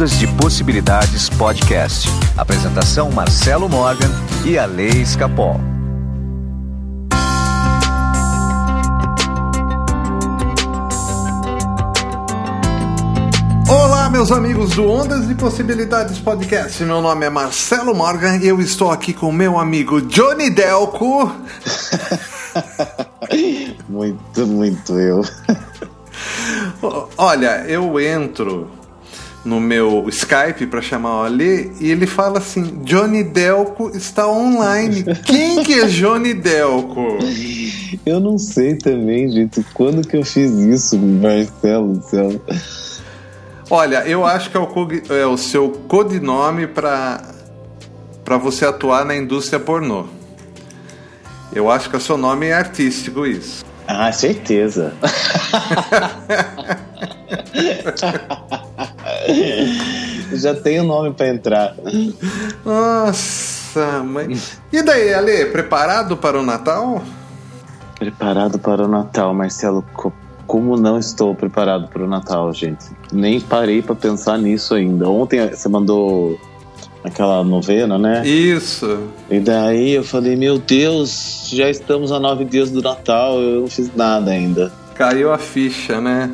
Ondas de Possibilidades Podcast. Apresentação Marcelo Morgan e a Lei Escapol. Olá, meus amigos do Ondas de Possibilidades Podcast. Meu nome é Marcelo Morgan e eu estou aqui com meu amigo Johnny Delco. muito, muito eu. Olha, eu entro no meu Skype para chamar o Ali e ele fala assim: Johnny Delco está online. Quem que é Johnny Delco? Eu não sei também, gente. Quando que eu fiz isso, Marcelo do céu? Olha, eu acho que é o, é o seu codinome para para você atuar na indústria pornô. Eu acho que o seu nome é artístico isso. Ah, certeza. Já tem o nome para entrar. Nossa, mãe. E daí, Ale, preparado para o Natal? Preparado para o Natal, Marcelo como não estou preparado para o Natal, gente. Nem parei para pensar nisso ainda. Ontem você mandou aquela novena, né? Isso. E daí eu falei, meu Deus, já estamos a nove dias do Natal, eu não fiz nada ainda. Caiu a ficha, né?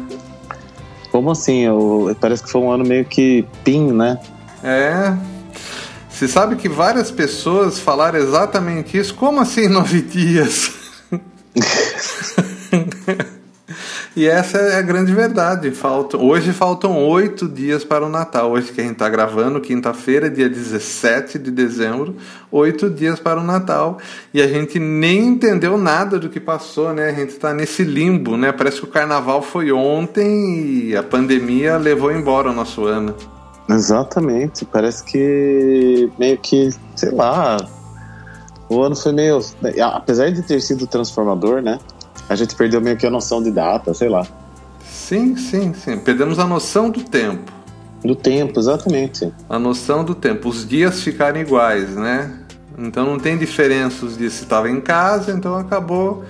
Como assim? Eu, parece que foi um ano meio que pin, né? É. Você sabe que várias pessoas falaram exatamente isso. Como assim nove dias? E essa é a grande verdade. Hoje faltam oito dias para o Natal. Hoje que a gente está gravando, quinta-feira, dia 17 de dezembro, oito dias para o Natal. E a gente nem entendeu nada do que passou, né? A gente está nesse limbo, né? Parece que o carnaval foi ontem e a pandemia levou embora o nosso ano. Exatamente. Parece que meio que, sei lá, o ano foi meio. Apesar de ter sido transformador, né? A gente perdeu meio que a noção de data, sei lá. Sim, sim, sim. Perdemos a noção do tempo. Do tempo, exatamente. A noção do tempo. Os dias ficaram iguais, né? Então não tem diferença os dias se estava em casa, então acabou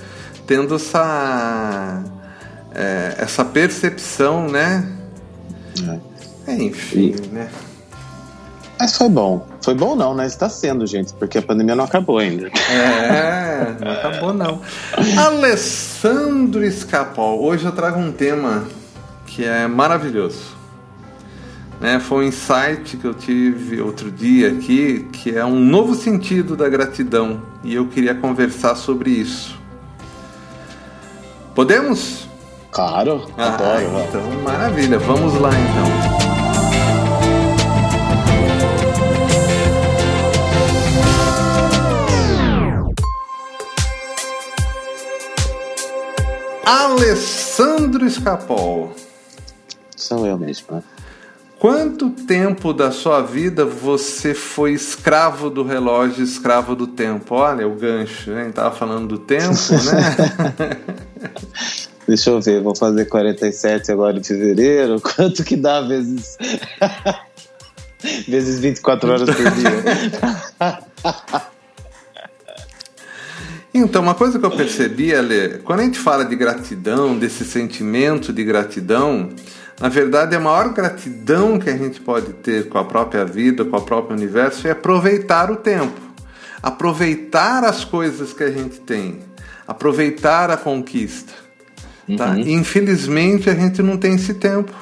tendo essa é, essa percepção, né? É. é enfim, e... né? Mas foi bom. Foi bom não, né? Está sendo, gente, porque a pandemia não acabou ainda. É, não acabou não. Alessandro Escapol, hoje eu trago um tema que é maravilhoso. Né, foi um insight que eu tive outro dia aqui, que é um novo sentido da gratidão, e eu queria conversar sobre isso. Podemos? Claro, ah, adoro. Então, maravilha, vamos lá então. Alessandro Escapol. Sou eu mesmo. Né? Quanto tempo da sua vida você foi escravo do relógio, escravo do tempo? Olha o gancho, hein? Tava falando do tempo, né? Deixa eu ver, vou fazer 47 agora em fevereiro. Quanto que dá vezes. vezes 24 horas por dia? Então, uma coisa que eu percebi, Ale, quando a gente fala de gratidão, desse sentimento de gratidão, na verdade, a maior gratidão que a gente pode ter com a própria vida, com o próprio universo, é aproveitar o tempo, aproveitar as coisas que a gente tem, aproveitar a conquista. Tá? Uhum. Infelizmente, a gente não tem esse tempo.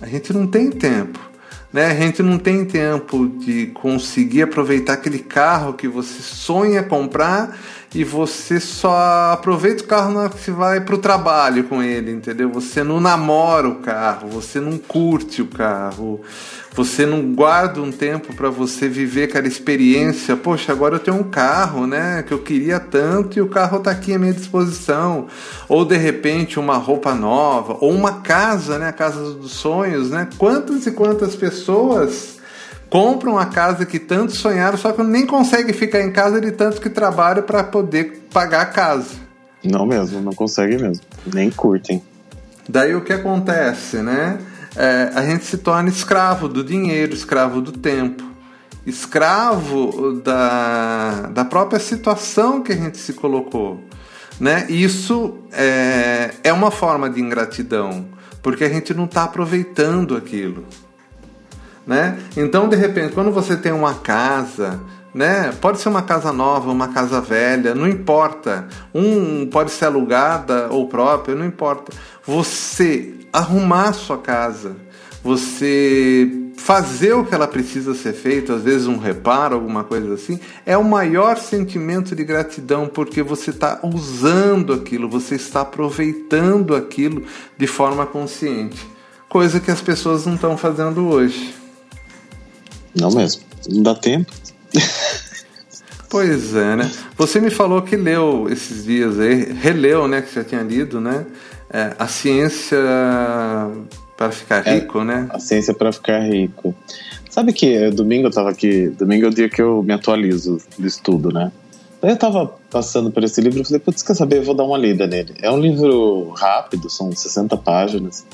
A gente não tem tempo. Né? A gente não tem tempo de conseguir aproveitar aquele carro que você sonha comprar e você só aproveita o carro na hora que você vai para o trabalho com ele, entendeu? Você não namora o carro, você não curte o carro, você não guarda um tempo para você viver aquela experiência. Poxa, agora eu tenho um carro, né, que eu queria tanto e o carro está aqui à minha disposição. Ou de repente uma roupa nova, ou uma casa, né, a casa dos sonhos, né? Quantas e quantas pessoas compram a casa que tanto sonharam, só que nem conseguem ficar em casa de tanto que trabalham para poder pagar a casa. Não mesmo, não conseguem mesmo. Nem curtem. Daí o que acontece, né? é, a gente se torna escravo do dinheiro, escravo do tempo, escravo da, da própria situação que a gente se colocou. Né? Isso é, é uma forma de ingratidão, porque a gente não está aproveitando aquilo. Né? Então, de repente, quando você tem uma casa, né? Pode ser uma casa nova, uma casa velha, não importa. Um pode ser alugada ou própria, não importa. Você arrumar sua casa, você fazer o que ela precisa ser feito, às vezes um reparo, alguma coisa assim, é o maior sentimento de gratidão, porque você está usando aquilo, você está aproveitando aquilo de forma consciente. Coisa que as pessoas não estão fazendo hoje. Não mesmo. Não dá tempo. Pois é, né? Você me falou que leu esses dias aí, releu, né? Que já tinha lido, né? É, a ciência para ficar é, rico, é, né? A ciência para ficar rico. Sabe que é, domingo eu tava aqui, domingo é o dia que eu me atualizo do estudo, né? Daí eu tava passando por esse livro e falei, putz, quer saber? Eu vou dar uma lida nele. É um livro rápido, são 60 páginas.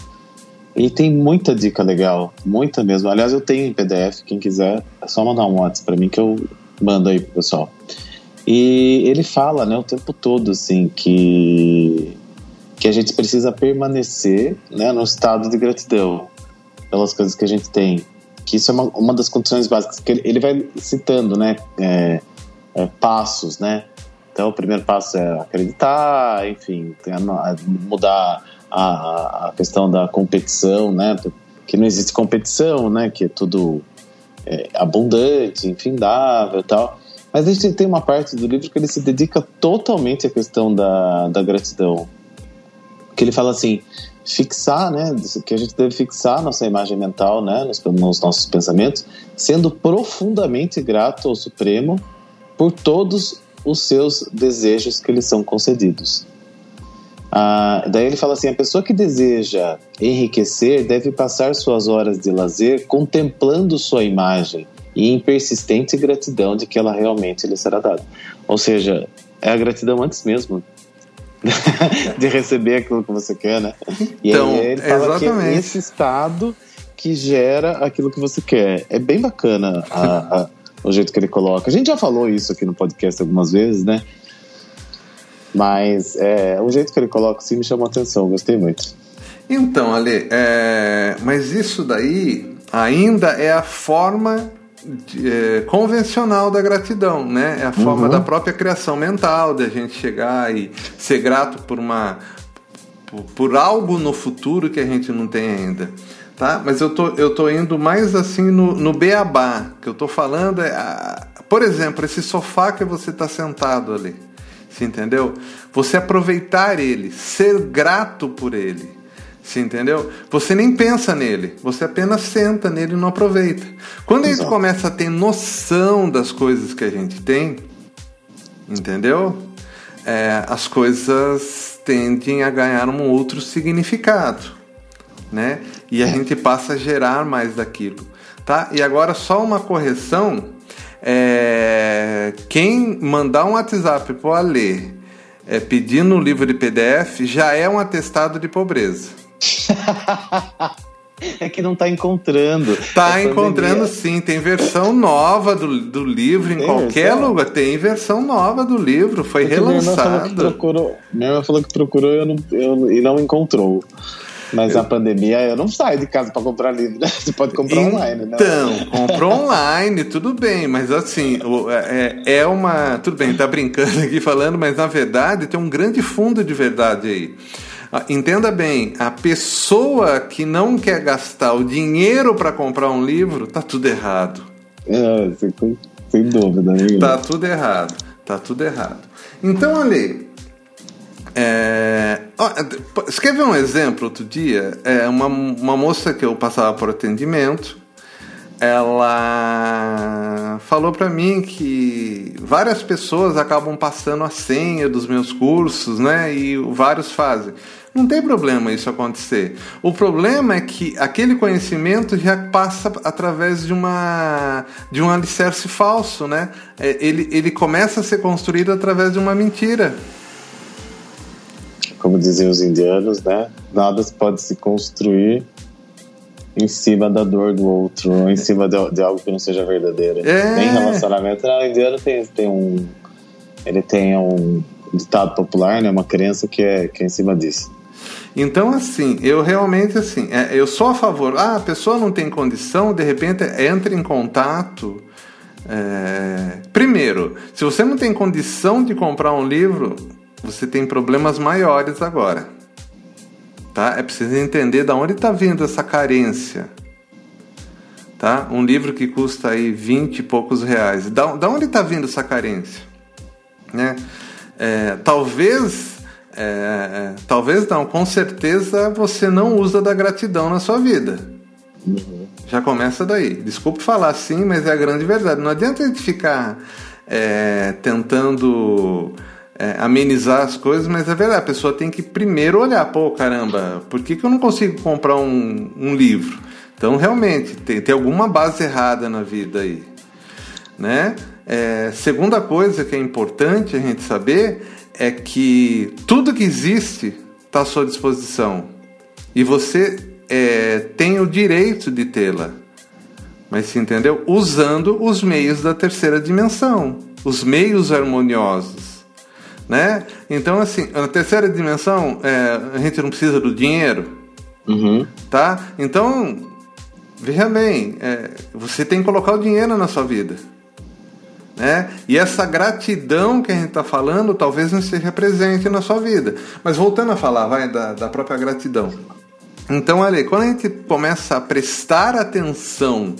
E tem muita dica legal, muita mesmo. Aliás, eu tenho em PDF, quem quiser, é só mandar um WhatsApp para mim que eu mando aí pro pessoal. E ele fala, né, o tempo todo, assim, que, que a gente precisa permanecer, né, no estado de gratidão pelas coisas que a gente tem. Que isso é uma, uma das condições básicas, que ele, ele vai citando, né, é, é, passos, né. Então, o primeiro passo é acreditar, enfim, mudar a, a questão da competição, né? Que não existe competição, né? Que é tudo é, abundante, infindável e tal. Mas a gente tem uma parte do livro que ele se dedica totalmente à questão da, da gratidão. Que ele fala assim, fixar, né, que a gente deve fixar nossa imagem mental, né, nos, nos, nossos pensamentos, sendo profundamente grato ao Supremo por todos os seus desejos que lhe são concedidos. Ah, daí ele fala assim: a pessoa que deseja enriquecer deve passar suas horas de lazer contemplando sua imagem e em persistente gratidão de que ela realmente lhe será dada. Ou seja, é a gratidão antes mesmo de receber aquilo que você quer, né? E então, aí ele fala exatamente. que é esse estado que gera aquilo que você quer. É bem bacana a, a, o jeito que ele coloca. A gente já falou isso aqui no podcast algumas vezes, né? Mas é, o jeito que ele coloca assim me chamou a atenção, gostei muito. Então, Ale, é, mas isso daí ainda é a forma de, é, convencional da gratidão, né? É a forma uhum. da própria criação mental, de a gente chegar e ser grato por uma por, por, algo no futuro que a gente não tem ainda. Tá? Mas eu tô, eu tô indo mais assim no, no beabá, que eu tô falando é, por exemplo, esse sofá que você está sentado ali. Você entendeu? Você aproveitar ele, ser grato por ele. Você entendeu? Você nem pensa nele, você apenas senta nele e não aproveita. Quando a gente começa a ter noção das coisas que a gente tem, entendeu? É, as coisas tendem a ganhar um outro significado, né? E a é. gente passa a gerar mais daquilo, tá? E agora só uma correção é, quem mandar um WhatsApp para o Alê é, pedindo um livro de PDF já é um atestado de pobreza. É que não está encontrando. Está encontrando sim, tem versão nova do, do livro em tem qualquer versão? lugar. Tem versão nova do livro, foi Porque relançado. Minha irmã falou que procurou, minha irmã falou que procurou e, não, eu, e não encontrou. Mas eu... a pandemia eu não saio de casa para comprar livro, né? Você pode comprar então, online, né? Então, compra online, tudo bem, mas assim, é, é uma. Tudo bem, tá brincando aqui falando, mas na verdade tem um grande fundo de verdade aí. Ah, entenda bem, a pessoa que não quer gastar o dinheiro para comprar um livro, tá tudo errado. É, sem, sem dúvida. Né? Tá tudo errado, tá tudo errado. Então, Ale, é, você quer ver um exemplo outro dia? É uma, uma moça que eu passava por atendimento, ela falou para mim que várias pessoas acabam passando a senha dos meus cursos, né? E vários fazem. Não tem problema isso acontecer. O problema é que aquele conhecimento já passa através de uma de um alicerce falso, né? É, ele, ele começa a ser construído através de uma mentira como diziam os indianos, né? Nada pode se construir em cima da dor do outro, ou em cima de, de algo que não seja verdadeiro. É. Nem relacionamento. Não, o indiano tem, tem um. Ele tem um, ditado popular, né? Uma crença que é, que é em cima disso. Então, assim, eu realmente, assim, é, eu sou a favor. Ah, a pessoa não tem condição, de repente entra em contato. É... Primeiro, se você não tem condição de comprar um livro, você tem problemas maiores agora. Tá? É preciso entender de onde está vindo essa carência. Tá? Um livro que custa aí 20 e poucos reais. Da, da onde está vindo essa carência? Né? É, talvez, é, é, talvez não, com certeza você não usa da gratidão na sua vida. Uhum. Já começa daí. Desculpe falar assim, mas é a grande verdade. Não adianta a gente ficar é, tentando é, amenizar as coisas, mas é verdade, a pessoa tem que primeiro olhar, pô, caramba, por que, que eu não consigo comprar um, um livro? Então, realmente, tem, tem alguma base errada na vida aí. Né? É, segunda coisa que é importante a gente saber é que tudo que existe está à sua disposição e você é, tem o direito de tê-la. Mas se entendeu? Usando os meios da terceira dimensão, os meios harmoniosos. Né? Então, assim, na terceira dimensão, é, a gente não precisa do dinheiro. Uhum. Tá? Então, veja bem, é, você tem que colocar o dinheiro na sua vida. Né? E essa gratidão que a gente está falando talvez não esteja presente na sua vida. Mas voltando a falar, vai, da, da própria gratidão. Então, olha, quando a gente começa a prestar atenção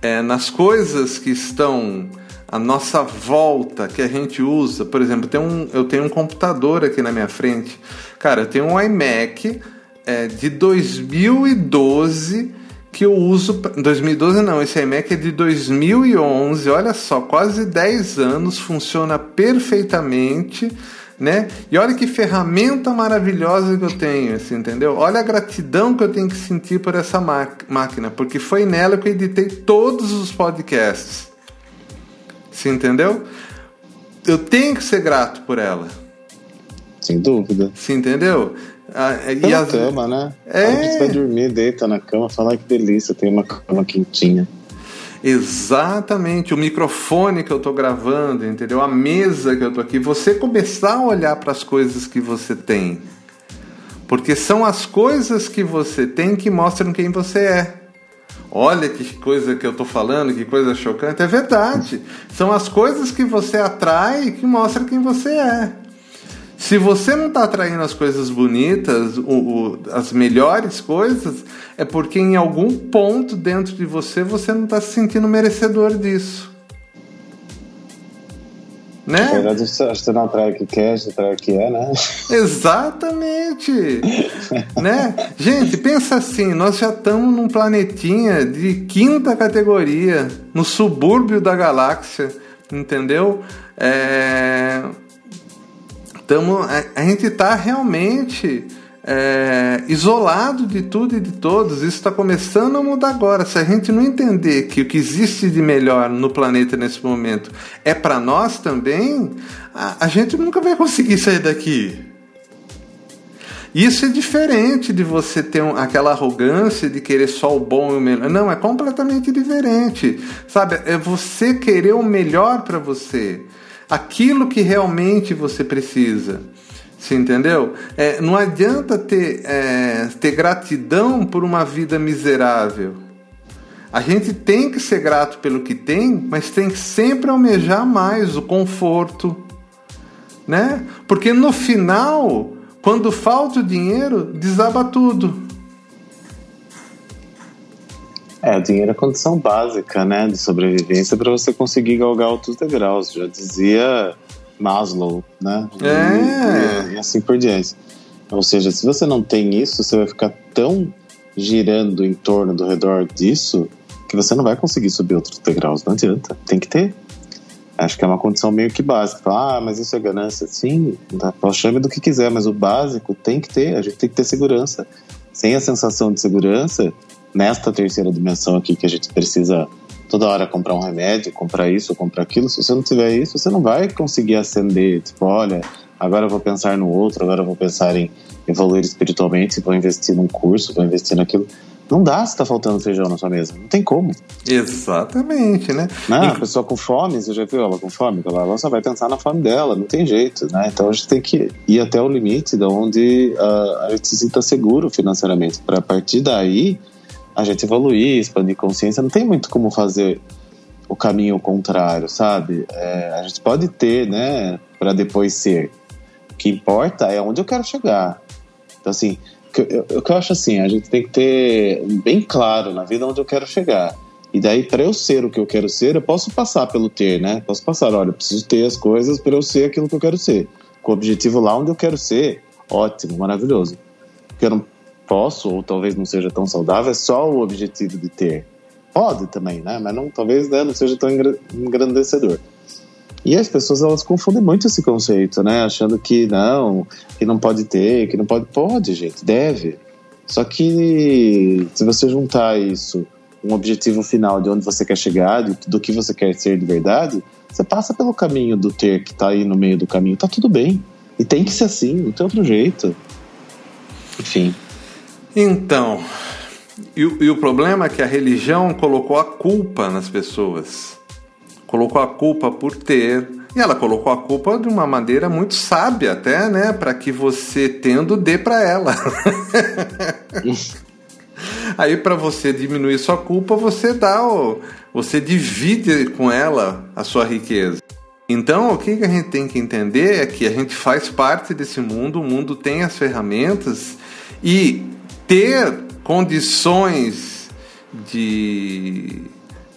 é, nas coisas que estão à nossa volta, que a gente usa, por exemplo, tem um, eu tenho um computador aqui na minha frente. Cara, eu tenho um iMac é, de 2012 que eu uso. 2012 não, esse iMac é de 2011, olha só, quase 10 anos, funciona perfeitamente. Né? E olha que ferramenta maravilhosa que eu tenho, assim, entendeu? Olha a gratidão que eu tenho que sentir por essa máquina, porque foi nela que eu editei todos os podcasts. Você entendeu? Eu tenho que ser grato por ela. Sem dúvida. Você entendeu? Ah, e as... cama, né? É. A gente vai dormir, deita na cama, fala que delícia, tem uma cama quentinha. Exatamente, o microfone que eu estou gravando, entendeu? A mesa que eu estou aqui. Você começar a olhar para as coisas que você tem. Porque são as coisas que você tem que mostram quem você é. Olha que coisa que eu estou falando, que coisa chocante. É verdade. São as coisas que você atrai que mostram quem você é. Se você não está atraindo as coisas bonitas, o, o, as melhores coisas, é porque em algum ponto dentro de você você não está se sentindo merecedor disso. Né? Na verdade, você não atrai o que quer, você atrai o que é, né? Exatamente! né? Gente, pensa assim, nós já estamos num planetinha de quinta categoria, no subúrbio da galáxia, entendeu? É Tamo, a, a gente está realmente é, isolado de tudo e de todos. Isso está começando a mudar agora. Se a gente não entender que o que existe de melhor no planeta nesse momento é para nós também, a, a gente nunca vai conseguir sair daqui. Isso é diferente de você ter um, aquela arrogância de querer só o bom e o melhor. Não, é completamente diferente. Sabe? É você querer o melhor para você aquilo que realmente você precisa. Você entendeu? É, não adianta ter, é, ter gratidão por uma vida miserável. A gente tem que ser grato pelo que tem, mas tem que sempre almejar mais o conforto, né? Porque no final, quando falta o dinheiro, desaba tudo. É, o dinheiro é condição básica, né, de sobrevivência para você conseguir galgar outros degraus. Já dizia Maslow, né? É. E, e, assim por diante. Ou seja, se você não tem isso, você vai ficar tão girando em torno do redor disso que você não vai conseguir subir outros degraus. Não adianta. Tem que ter. Acho que é uma condição meio que básica. Ah, mas isso é ganância. Sim, chame do que quiser, mas o básico tem que ter. A gente tem que ter segurança. Sem a sensação de segurança, nesta terceira dimensão aqui que a gente precisa toda hora comprar um remédio, comprar isso, comprar aquilo. Se você não tiver isso, você não vai conseguir acender. Tipo, olha, agora eu vou pensar no outro, agora eu vou pensar em evoluir espiritualmente, vou investir num curso, vou investir naquilo. Não dá se tá faltando feijão na sua mesa. Não tem como. Exatamente, né? Não, a pessoa com fome, você já viu ela com fome? Ela só vai pensar na fome dela, não tem jeito, né? Então a gente tem que ir até o limite de onde uh, a gente se sinta seguro financeiramente. Para a partir daí, a gente evoluir, expandir consciência. Não tem muito como fazer o caminho contrário, sabe? É, a gente pode ter, né, para depois ser. O que importa é onde eu quero chegar. Então, assim, o que eu acho assim, a gente tem que ter bem claro na vida onde eu quero chegar. E daí, para eu ser o que eu quero ser, eu posso passar pelo ter, né? Posso passar, olha, eu preciso ter as coisas para eu ser aquilo que eu quero ser. Com o objetivo lá onde eu quero ser, ótimo, maravilhoso. O que eu não posso, ou talvez não seja tão saudável, é só o objetivo de ter. Pode também, né? Mas não, talvez né, não seja tão engrandecedor. E as pessoas elas confundem muito esse conceito, né? Achando que não, que não pode ter, que não pode. Pode, gente, deve. Só que se você juntar isso, um objetivo final de onde você quer chegar, do que você quer ser de verdade, você passa pelo caminho do ter que tá aí no meio do caminho, tá tudo bem. E tem que ser assim, não tem outro jeito. Enfim. Então, e, e o problema é que a religião colocou a culpa nas pessoas colocou a culpa por ter. E ela colocou a culpa de uma maneira muito sábia, até, né? Para que você, tendo, dê para ela. Aí, para você diminuir sua culpa, você dá, o, você divide com ela a sua riqueza. Então, o que a gente tem que entender é que a gente faz parte desse mundo, o mundo tem as ferramentas e ter condições de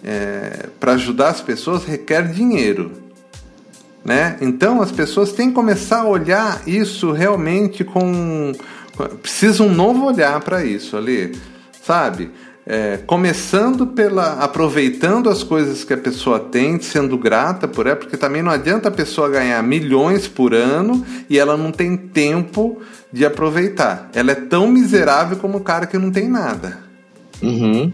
é, para ajudar as pessoas requer dinheiro. Né? Então as pessoas têm que começar a olhar isso realmente com. Precisa um novo olhar para isso ali, sabe? É, começando pela aproveitando as coisas que a pessoa tem, sendo grata por ela, porque também não adianta a pessoa ganhar milhões por ano e ela não tem tempo de aproveitar. Ela é tão miserável como o cara que não tem nada. Uhum.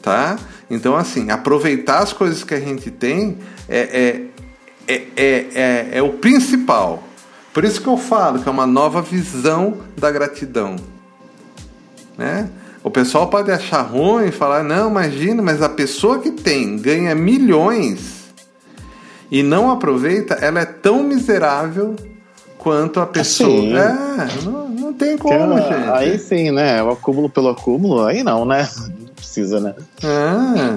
Tá? Então, assim, aproveitar as coisas que a gente tem é, é, é, é, é, o principal. Por isso que eu falo que é uma nova visão da gratidão. Né? O pessoal pode achar ruim e falar, não, imagina, mas a pessoa que tem, ganha milhões e não aproveita, ela é tão miserável quanto a pessoa. Assim, é, não, não tem como, gente. Aí sim, né? O acúmulo pelo acúmulo, aí não, né? precisa, né? Ah,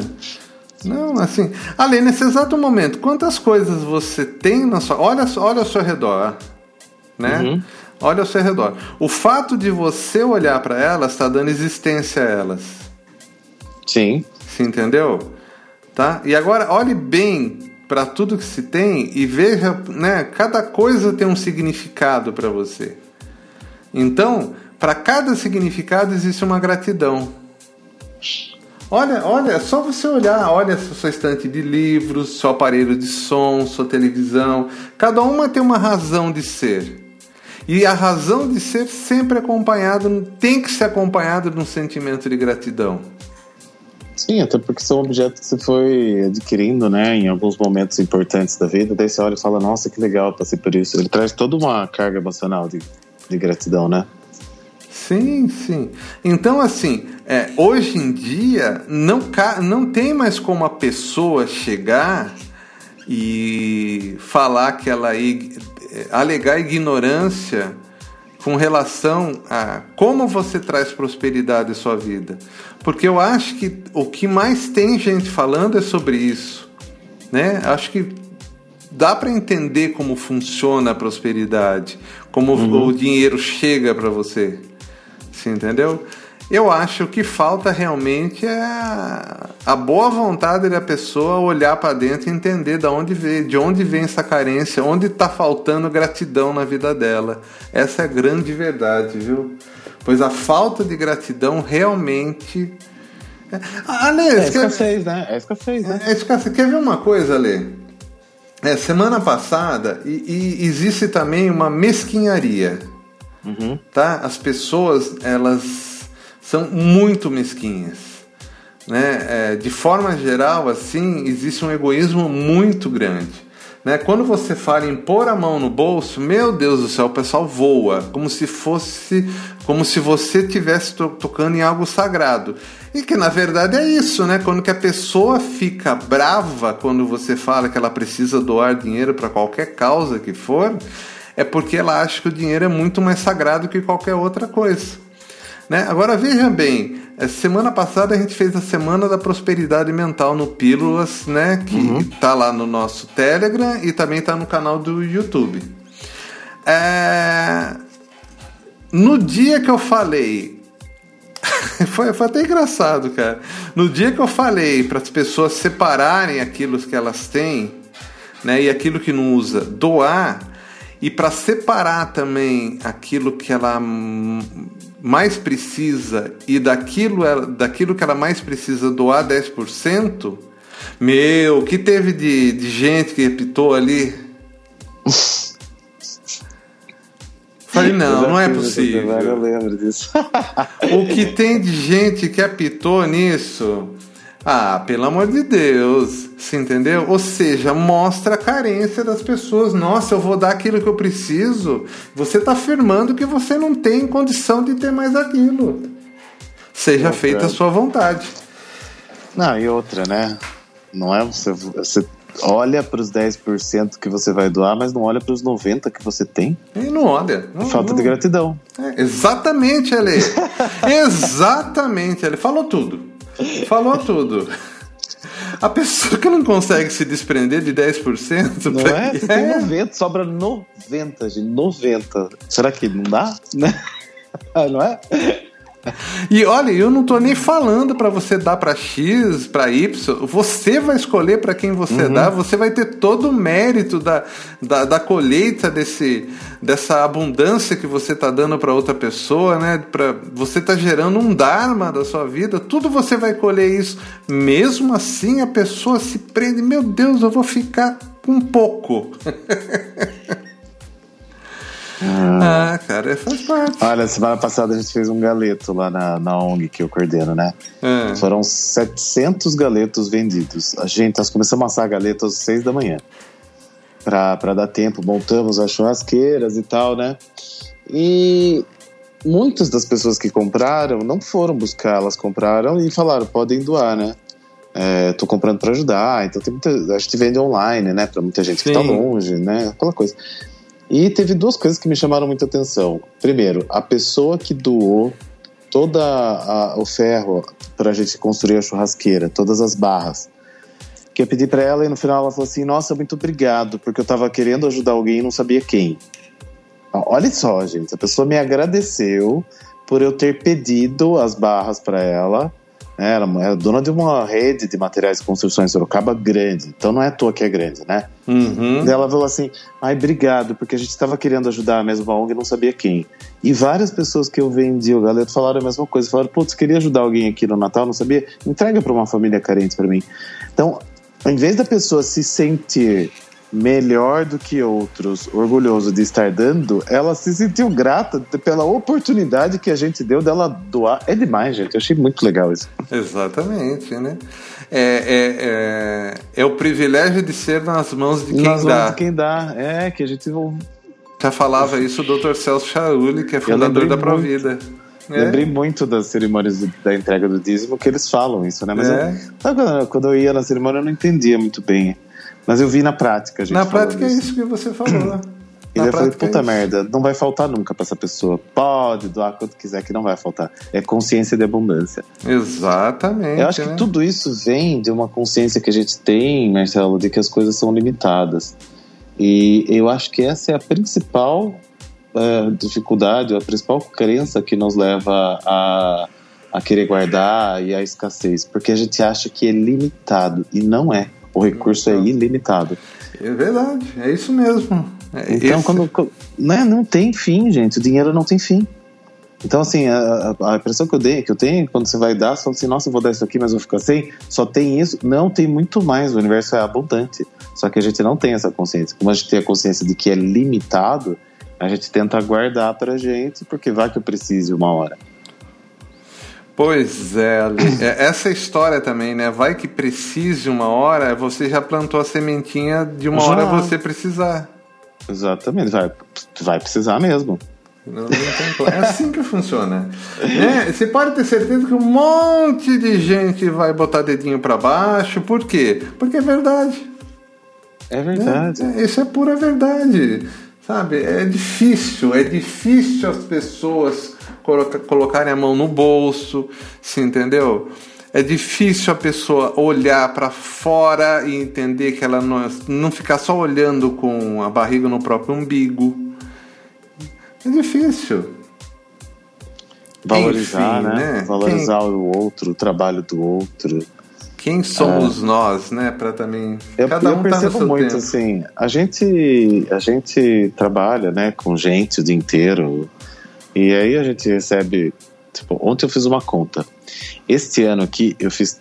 não, assim. Ali, nesse exato momento, quantas coisas você tem na sua. Olha, olha ao seu redor, né? Uhum. Olha ao seu redor. O fato de você olhar para elas está dando existência a elas. Sim. Você entendeu? Tá? E agora olhe bem para tudo que se tem e veja, né? Cada coisa tem um significado para você. Então, para cada significado existe uma gratidão. Olha, olha, é só você olhar, olha sua estante de livros, seu aparelho de som, sua televisão. Cada uma tem uma razão de ser. E a razão de ser sempre acompanhado, tem que ser acompanhado de um sentimento de gratidão. Sim, até porque são objetos que você foi adquirindo, né, em alguns momentos importantes da vida. Daí você olha e fala, nossa, que legal, passei por isso. Ele traz toda uma carga emocional de, de gratidão, né? Sim, sim. Então, assim, é, hoje em dia não, não tem mais como a pessoa chegar e falar que ela alegar ignorância com relação a como você traz prosperidade à sua vida. Porque eu acho que o que mais tem gente falando é sobre isso. Né? Acho que dá para entender como funciona a prosperidade, como uhum. o dinheiro chega para você. Você entendeu? Eu acho que falta realmente é a boa vontade da pessoa olhar para dentro e entender de onde vem, de onde vem essa carência, onde está faltando gratidão na vida dela. Essa é a grande verdade, viu? Pois a falta de gratidão realmente. É, Ale, é escassez, quer... né? É escassez, né? É escassez. Quer ver uma coisa, Ale? É, semana passada, e, e existe também uma mesquinharia Uhum. Tá? As pessoas, elas são muito mesquinhas. Né? É, de forma geral, assim, existe um egoísmo muito grande. Né? Quando você fala em pôr a mão no bolso, meu Deus do céu, o pessoal voa, como se fosse, como se você estivesse to tocando em algo sagrado. E que na verdade é isso, né? Quando que a pessoa fica brava quando você fala que ela precisa doar dinheiro para qualquer causa que for, é porque ela acha que o dinheiro é muito mais sagrado que qualquer outra coisa. Né? Agora veja bem, semana passada a gente fez a Semana da Prosperidade Mental no Pílulas, né? Que uhum. tá lá no nosso Telegram e também tá no canal do YouTube. É... No dia que eu falei. foi, foi até engraçado, cara. No dia que eu falei para as pessoas separarem aquilo que elas têm, né? E aquilo que não usa, doar. E para separar também aquilo que ela mais precisa e daquilo, daquilo que ela mais precisa doar 10%, meu, que teve de, de gente que repitou ali? Falei, não, não é possível. Eu lembro disso. o que tem de gente que apitou nisso? Ah, pelo amor de Deus, se entendeu? Ou seja, mostra a carência das pessoas. Nossa, eu vou dar aquilo que eu preciso. Você está afirmando que você não tem condição de ter mais aquilo. Seja outra. feita a sua vontade. Não, e outra, né? Não é você, você olha para os 10% que você vai doar, mas não olha para os 90% que você tem. E não olha. Não, Falta não. de gratidão. É, exatamente, Ale. exatamente, ele falou tudo. Falou tudo. A pessoa que não consegue se desprender de 10%. Não é? Você tem 90, sobra 90, gente. 90. Será que não dá? não é? E olha, eu não tô nem falando para você dar para X, para Y. Você vai escolher para quem você uhum. dá. Você vai ter todo o mérito da, da, da colheita desse, dessa abundância que você tá dando para outra pessoa, né? Para você tá gerando um dharma da sua vida. Tudo você vai colher isso. Mesmo assim, a pessoa se prende. Meu Deus, eu vou ficar com pouco. Ah, ah, cara, faz parte. Olha, semana passada a gente fez um galeto lá na, na ONG que eu coordeno, né? Ah. Foram 700 galetos vendidos. A gente, nós começamos a assar galetos às 6 da manhã. Pra, pra dar tempo, montamos as churrasqueiras e tal, né? E muitas das pessoas que compraram não foram buscar, elas compraram e falaram, podem doar, né? É, tô comprando para ajudar, então tem muita, a gente vende online, né, para muita gente Sim. que tá longe, né, aquela coisa. E teve duas coisas que me chamaram muita atenção. Primeiro, a pessoa que doou toda o ferro para a gente construir a churrasqueira, todas as barras. Que eu pedi para ela e no final ela falou assim: Nossa, muito obrigado, porque eu estava querendo ajudar alguém e não sabia quem. Olha só, gente, a pessoa me agradeceu por eu ter pedido as barras para ela né? Ela é dona de uma rede de materiais de construção em Sorocaba grande, então não é à toa que é grande, né? Uhum. ela falou assim: ai, obrigado, porque a gente estava querendo ajudar a mesma ONG e não sabia quem. E várias pessoas que eu vendi o galeto falaram a mesma coisa. Falaram, putz, queria ajudar alguém aqui no Natal, não sabia? Entrega para uma família carente para mim. Então, em vez da pessoa se sentir melhor do que outros, orgulhoso de estar dando, ela se sentiu grata pela oportunidade que a gente deu dela doar. É demais, gente. Eu achei muito legal isso. Exatamente, né? É, é, é, é o privilégio de ser nas mãos de quem nas dá. Nas mãos de quem dá. É, que a gente... Já falava isso o Dr. Celso Chauli, que é fundador da Provida. É. Lembrei muito das cerimônias da entrega do dízimo que eles falam isso, né? Mas é. eu, quando eu ia na cerimônia eu não entendia muito bem mas eu vi na prática, gente. Na prática é isso que você falou. E eu falei, puta é merda, não vai faltar nunca para essa pessoa. Pode doar quanto quiser que não vai faltar. É consciência de abundância. Exatamente. Eu acho né? que tudo isso vem de uma consciência que a gente tem, Marcelo, de que as coisas são limitadas. E eu acho que essa é a principal uh, dificuldade, a principal crença que nos leva a, a querer guardar e a escassez. Porque a gente acha que é limitado e não é. O recurso é ilimitado. É verdade, é isso mesmo. É então, quando, né, não tem fim, gente. O dinheiro não tem fim. Então, assim, a, a, impressão que eu, dei, que eu tenho quando você vai dar, você fala assim, nossa, eu vou dar isso aqui, mas vou ficar sem. Só tem isso. Não, tem muito mais. O universo é abundante. Só que a gente não tem essa consciência. Como a gente tem a consciência de que é limitado, a gente tenta guardar pra gente, porque vai que eu precise uma hora. Pois é, Ale. É, essa história também, né? Vai que precise uma hora, você já plantou a sementinha de uma já. hora você precisar. Exatamente, vai, vai precisar mesmo. Não, não tem É assim que funciona. É, você pode ter certeza que um monte de gente vai botar dedinho para baixo. Por quê? Porque é verdade. É verdade. É, isso é pura verdade. Sabe? É difícil, é difícil as pessoas colocarem a mão no bolso, se entendeu? É difícil a pessoa olhar para fora e entender que ela não, não ficar só olhando com a barriga no próprio umbigo. É difícil. Valorizar, Enfim, né? né? Valorizar Quem... o outro, o trabalho do outro. Quem somos é. nós, né? Para também. Eu, Cada um eu tá percebo tá muito tempo. assim. A gente, a gente trabalha, né, com gente o dia inteiro. E aí a gente recebe. Tipo, ontem eu fiz uma conta. Este ano aqui eu fiz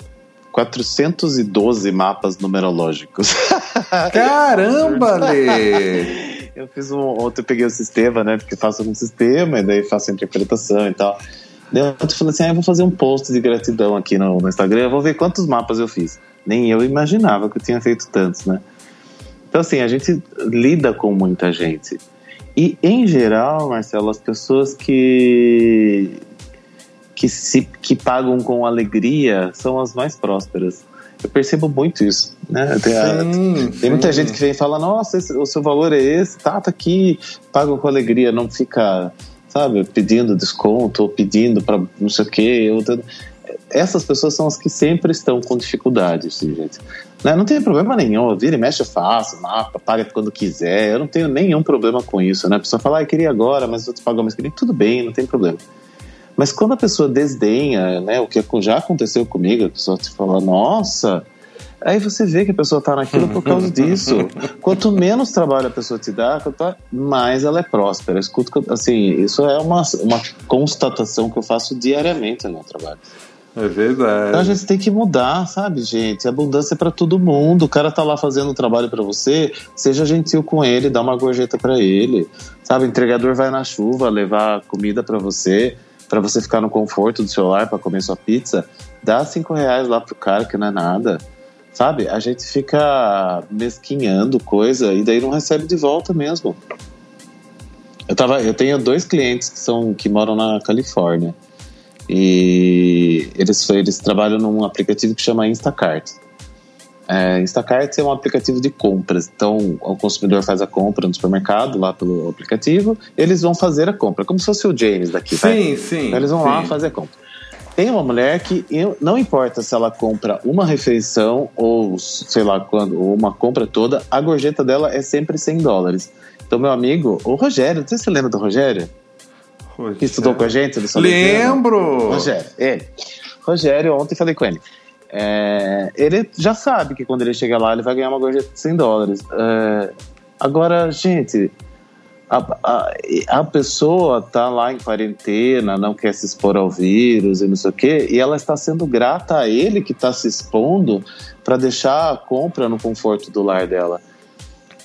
412 mapas numerológicos. Caramba, Lê! Eu fiz um. Ontem eu peguei o sistema, né? Porque faço um sistema e daí faço a interpretação e tal. Daí eu falei assim: ah, eu vou fazer um post de gratidão aqui no, no Instagram, eu vou ver quantos mapas eu fiz. Nem eu imaginava que eu tinha feito tantos, né? Então, assim, a gente lida com muita gente. E, em geral, Marcelo, as pessoas que, que, se, que pagam com alegria são as mais prósperas. Eu percebo muito isso, né? Tem, sim, tem muita gente que vem e fala, nossa, esse, o seu valor é esse, tá, tá aqui, paga com alegria, não fica, sabe, pedindo desconto ou pedindo para não sei o quê. Essas pessoas são as que sempre estão com dificuldades, gente. Né? Não tem problema nenhum, vira e mexe fácil, mapa, paga quando quiser, eu não tenho nenhum problema com isso, né? A pessoa fala, ah, eu queria agora, mas eu te pago mais queria, tudo bem, não tem problema. Mas quando a pessoa desdenha, né, o que já aconteceu comigo, a pessoa te fala, nossa, aí você vê que a pessoa está naquilo por causa disso. Quanto menos trabalho a pessoa te dá, mais ela é próspera. Escuto, assim, isso é uma, uma constatação que eu faço diariamente no meu trabalho. É verdade. Então a gente tem que mudar, sabe, gente? Abundância é para todo mundo. O cara tá lá fazendo um trabalho para você, seja gentil com ele, dá uma gorjeta para ele. Sabe, o entregador vai na chuva levar comida para você para você ficar no conforto do celular para comer sua pizza, dá cinco reais lá pro cara que não é nada. Sabe? A gente fica mesquinhando coisa e daí não recebe de volta mesmo. Eu, tava, eu tenho dois clientes que são que moram na Califórnia e eles, eles trabalham num aplicativo que chama Instacart. É, Instacart é um aplicativo de compras. Então, o consumidor faz a compra no supermercado, lá pelo aplicativo, eles vão fazer a compra, como se fosse o James daqui, tá? Sim, sim. Então, eles vão sim. lá fazer a compra. Tem uma mulher que não importa se ela compra uma refeição ou sei lá quando, ou uma compra toda, a gorjeta dela é sempre 100 dólares. Então, meu amigo, o Rogério, não sei se você lembra do Rogério? Rogério. Que estudou com a gente? Lembro! Rogério, ele. Rogério, ontem falei com ele. É, ele já sabe que quando ele chegar lá ele vai ganhar uma gorjeta de 100 dólares. É, agora, gente, a, a, a, pessoa tá lá em quarentena, não quer se expor ao vírus e não sei o quê, e ela está sendo grata a ele que está se expondo para deixar a compra no conforto do lar dela.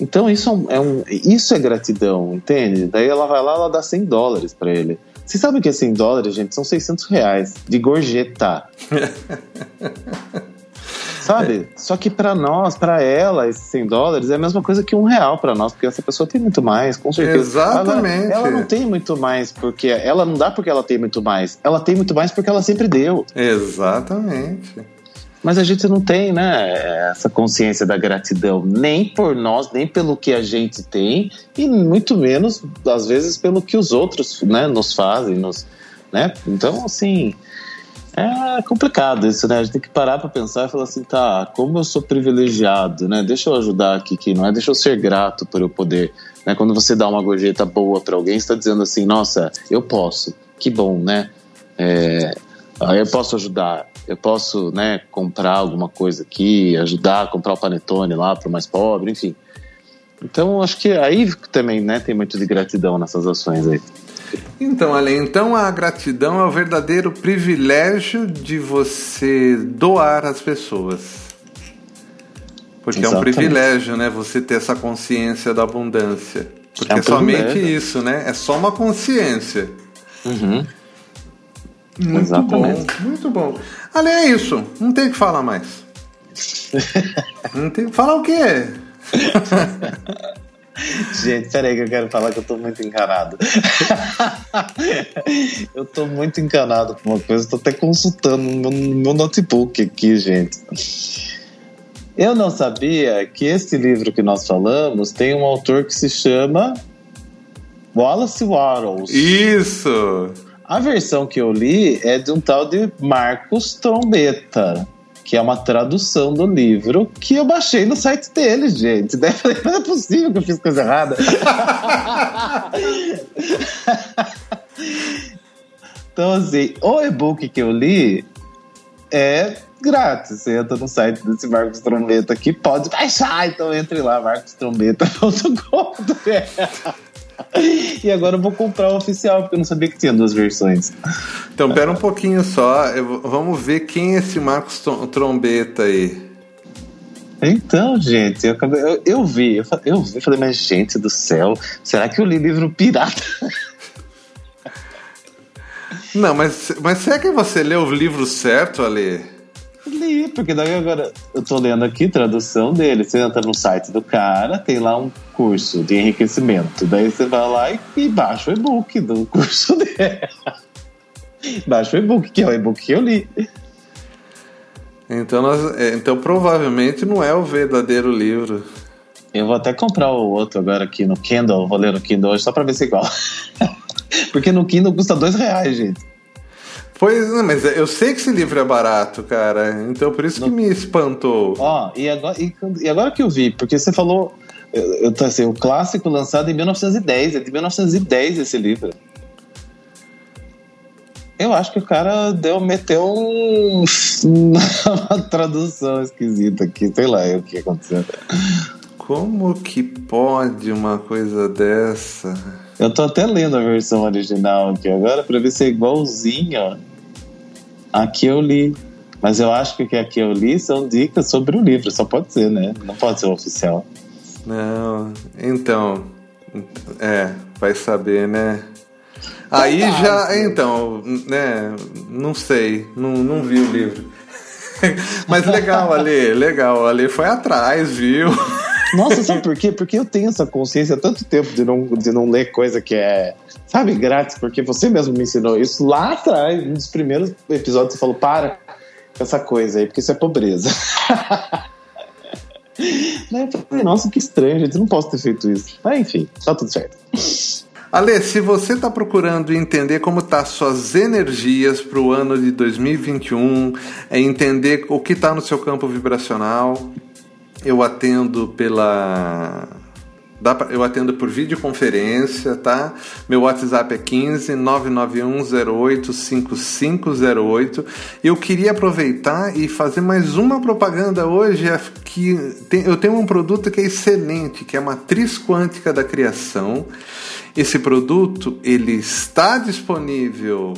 Então isso é, um, isso é gratidão, entende? Daí ela vai lá, ela dá 100 dólares para ele. Você sabe que é 100 dólares, gente, são 600 reais de gorjeta. sabe? Só que para nós, para ela, esses 100 dólares é a mesma coisa que um real para nós, porque essa pessoa tem muito mais, com certeza. Exatamente. Ela, ela, não tem muito mais porque ela não dá porque ela tem muito mais. Ela tem muito mais porque ela sempre deu. Exatamente. Mas a gente não tem, né, essa consciência da gratidão, nem por nós, nem pelo que a gente tem, e muito menos, às vezes, pelo que os outros né, nos fazem. Nos, né? Então, assim, é complicado isso, né? A gente tem que parar para pensar e falar assim, tá, como eu sou privilegiado, né? Deixa eu ajudar aqui, que não é? Deixa eu ser grato por eu poder. Né? Quando você dá uma gorjeta boa para alguém, está dizendo assim, nossa, eu posso, que bom, né? É, eu posso ajudar eu posso né, comprar alguma coisa aqui, ajudar a comprar o panetone lá para o mais pobre, enfim. Então, acho que aí também né, tem muito de gratidão nessas ações aí. Então, Ale, então a gratidão é o verdadeiro privilégio de você doar às pessoas. Porque Exatamente. é um privilégio, né? Você ter essa consciência da abundância. Porque é, um é somente isso, né? É só uma consciência. Uhum. Muito Exatamente. bom, muito bom. Ali é isso, não tem o que falar mais. não tem falar o quê? Gente, peraí que eu quero falar que eu tô muito encanado. eu tô muito encanado com uma coisa, tô até consultando no meu, no meu notebook aqui, gente. Eu não sabia que esse livro que nós falamos tem um autor que se chama Wallace Wattles. Isso! A versão que eu li é de um tal de Marcos Trombeta, que é uma tradução do livro que eu baixei no site dele, gente. Daí falei, não é possível que eu fiz coisa errada. então, assim, o e-book que eu li é grátis. Você entra no site desse Marcos Trombeta aqui, pode baixar. Então entre lá, marcostrombeta.com.br. E agora eu vou comprar o oficial, porque eu não sabia que tinha duas versões. Então, pera um pouquinho só. eu- vamos ver quem é esse Marcos Trom- Trombeta aí. Então, gente, eu, acabei- eu, eu vi, eu, eu vi, falei, mas gente do céu, será que eu li livro pirata? Não, mas, mas será que você leu o livro certo, Ale? Li, porque daí agora eu tô lendo aqui tradução dele. Você entra no site do cara, tem lá um curso de enriquecimento. Daí você vai lá e, e baixa o e-book do curso dele. baixa o e-book, que é o e-book que eu li. Então, nós, é, então provavelmente não é o verdadeiro livro. Eu vou até comprar o outro agora aqui no Kindle, vou ler no Kindle hoje só pra ver se é igual. Porque no Kindle custa dois reais, gente. Pois, não, mas eu sei que esse livro é barato, cara. Então por isso que me espantou. Ó, e agora, e, e agora que eu vi, porque você falou, eu, eu assim, o clássico lançado em 1910, é de 1910 esse livro. Eu acho que o cara deu, meteu um, uma tradução esquisita aqui, sei lá o que aconteceu. Como que pode uma coisa dessa? Eu tô até lendo a versão original aqui agora pra ver se é igualzinho a que eu li. Mas eu acho que o que aqui eu li são dicas sobre o livro, só pode ser, né? Não pode ser o oficial. Não, então, é, vai saber, né? Aí já, então, né? Não sei, não, não vi o livro. Mas legal, Ale, legal. Ale foi atrás, viu? Nossa, sabe por quê? Porque eu tenho essa consciência há tanto tempo de não, de não ler coisa que é, sabe, grátis, porque você mesmo me ensinou isso lá atrás, dos primeiros episódios, você falou, para com essa coisa aí, porque isso é pobreza. Falei, nossa, que estranho, gente, eu não posso ter feito isso. Mas enfim, tá tudo certo. Ale, se você está procurando entender como tá suas energias para o ano de 2021, é entender o que está no seu campo vibracional, eu atendo pela eu atendo por videoconferência, tá? Meu WhatsApp é 15 99108 5508. Eu queria aproveitar e fazer mais uma propaganda hoje é que tem- eu tenho um produto que é excelente, que é a matriz quântica da criação. Esse produto ele está disponível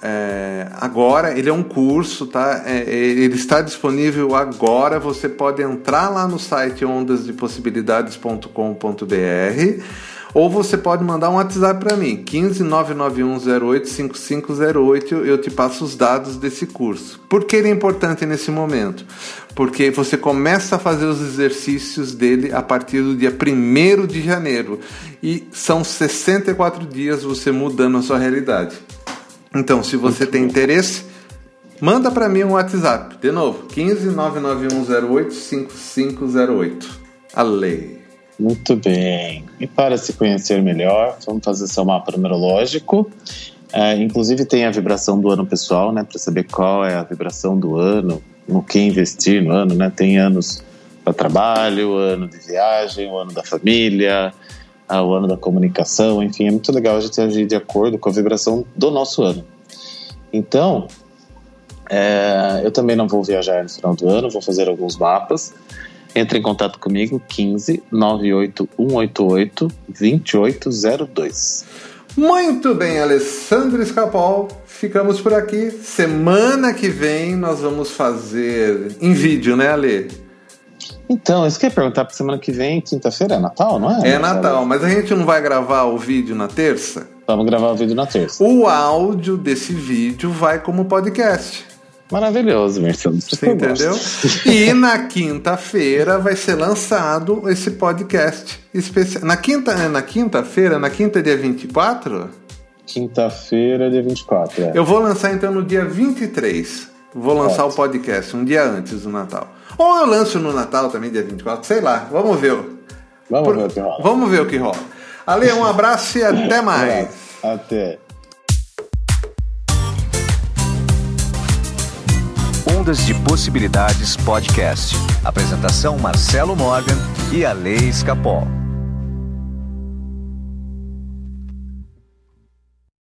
é, agora, ele é um curso, tá? É, é, ele está disponível agora. Você pode entrar lá no site ondasdepossibilidades.com.br ou você pode mandar um WhatsApp para mim, 15 99108 5508. Eu te passo os dados desse curso. Por que ele é importante nesse momento? Porque você começa a fazer os exercícios dele a partir do dia 1 de janeiro e são 64 dias você mudando a sua realidade. Então, se você tem interesse, manda para mim um WhatsApp. De novo, 15 99108 5508. A lei. Muito bem. E para se conhecer melhor, vamos fazer seu mapa numerológico. É, inclusive tem a vibração do ano pessoal, né? Para saber qual é a vibração do ano, no que investir no ano, né? Tem anos para trabalho, ano de viagem, o ano da família, ah, o ano da comunicação, enfim, é muito legal a gente agir de acordo com a vibração do nosso ano. Então, é, eu também não vou viajar no final do ano, vou fazer alguns mapas. Entre em contato comigo, 15 98188 2802. Muito bem, Alessandro Escapol. Ficamos por aqui. Semana que vem nós vamos fazer em vídeo, né, Ale? Então, isso que eu ia perguntar para semana que vem, quinta-feira, é Natal, não é? É Natal, mas a gente não vai gravar o vídeo na terça? Vamos gravar o vídeo na terça. O áudio desse vídeo vai como podcast. Maravilhoso, Marcelo. Você entendeu? E na quinta-feira vai ser lançado esse podcast especial. Na quinta, é na quinta-feira, na quinta dia 24? Quinta-feira, dia 24, é. Eu vou lançar então no dia 23. Vou lançar Pode. o podcast um dia antes do Natal. Ou eu lanço no Natal também, dia 24, sei lá. Vamos ver. Vamos Por... ver o que rola. Vamos ver o que rola. Ale, um abraço e até mais. Até. Ondas de Possibilidades Podcast. Apresentação Marcelo Morgan e a Lei Escapol.